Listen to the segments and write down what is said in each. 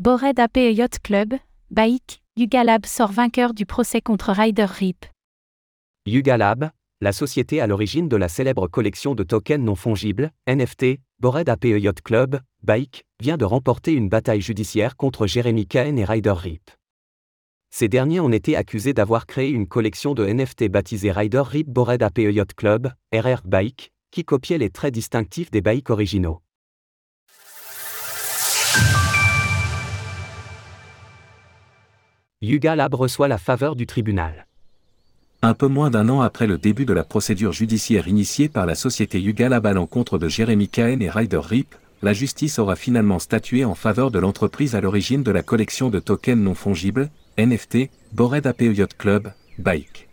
Bored Ape Yacht Club, Bike, Yuga Lab sort vainqueur du procès contre Ryder Rip. Yuga Lab, la société à l'origine de la célèbre collection de tokens non fongibles, NFT, Bored Ape Yacht Club, Bike, vient de remporter une bataille judiciaire contre Jeremy Cahen et Ryder Rip. Ces derniers ont été accusés d'avoir créé une collection de NFT baptisée Ryder Rip Bored Ape Yacht Club, RR Bike, qui copiait les traits distinctifs des bikes originaux. Yuga Lab reçoit la faveur du tribunal. Un peu moins d'un an après le début de la procédure judiciaire initiée par la société Yuga Lab à l'encontre de Jeremy Cahen et Ryder Rip, la justice aura finalement statué en faveur de l'entreprise à l'origine de la collection de tokens non fongibles, NFT, Bored Ape Yacht Club, Bike.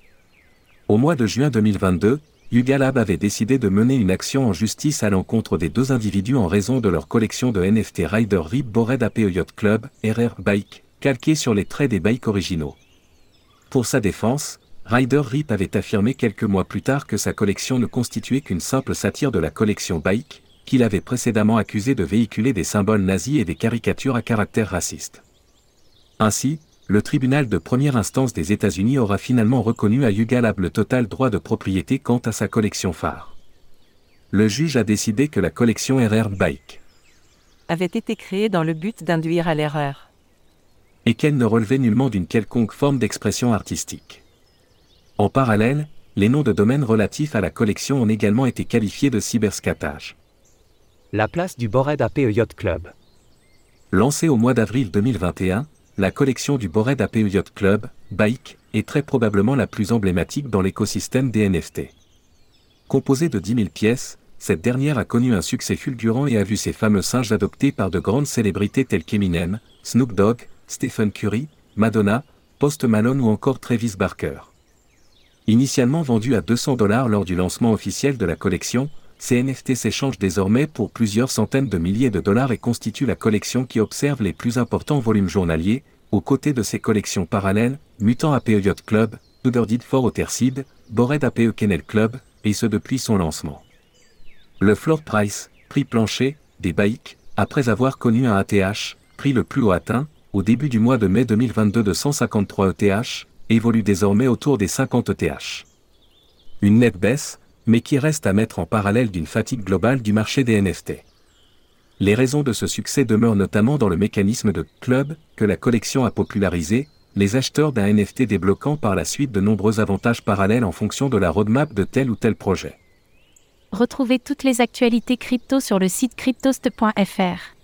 Au mois de juin 2022, Yuga Lab avait décidé de mener une action en justice à l'encontre des deux individus en raison de leur collection de NFT Ryder Rip Bored Ape Yacht Club, RR Bike, calqué sur les traits des bikes originaux. Pour sa défense, Ryder Rip avait affirmé quelques mois plus tard que sa collection ne constituait qu'une simple satire de la collection Bike, qu'il avait précédemment accusé de véhiculer des symboles nazis et des caricatures à caractère raciste. Ainsi, le tribunal de première instance des États-Unis aura finalement reconnu à Yuga Lab le total droit de propriété quant à sa collection phare. Le juge a décidé que la collection RR Bike avait été créée dans le but d'induire à l'erreur et qu'elle ne relevait nullement d'une quelconque forme d'expression artistique. En parallèle, les noms de domaines relatifs à la collection ont également été qualifiés de cyberscatage. La place du Bored Ape Yacht Club. Lancée au mois d'avril 2021, la collection du Bored Ape Yacht Club, Bike, est très probablement la plus emblématique dans l'écosystème des NFT. Composée de 10 000 pièces, cette dernière a connu un succès fulgurant et a vu ses fameux singes adoptés par de grandes célébrités telles qu'Eminem, Snoop Dogg, Stephen Curry, Madonna, Post Malone ou encore Travis Barker. Initialement vendu à 200 dollars lors du lancement officiel de la collection, ces NFT s'échangent désormais pour plusieurs centaines de milliers de dollars et constituent la collection qui observe les plus importants volumes journaliers, aux côtés de ses collections parallèles, Mutant APE Yacht Club, Tudor for Otterseed, Bored APE Kennel Club, et ce depuis son lancement. Le floor price, prix plancher, des bikes, après avoir connu un ATH, prix le plus haut atteint, au début du mois de mai 2022 de 153 ETH, évolue désormais autour des 50 ETH. Une nette baisse, mais qui reste à mettre en parallèle d'une fatigue globale du marché des NFT. Les raisons de ce succès demeurent notamment dans le mécanisme de club que la collection a popularisé, les acheteurs d'un NFT débloquant par la suite de nombreux avantages parallèles en fonction de la roadmap de tel ou tel projet. Retrouvez toutes les actualités crypto sur le site cryptost.fr.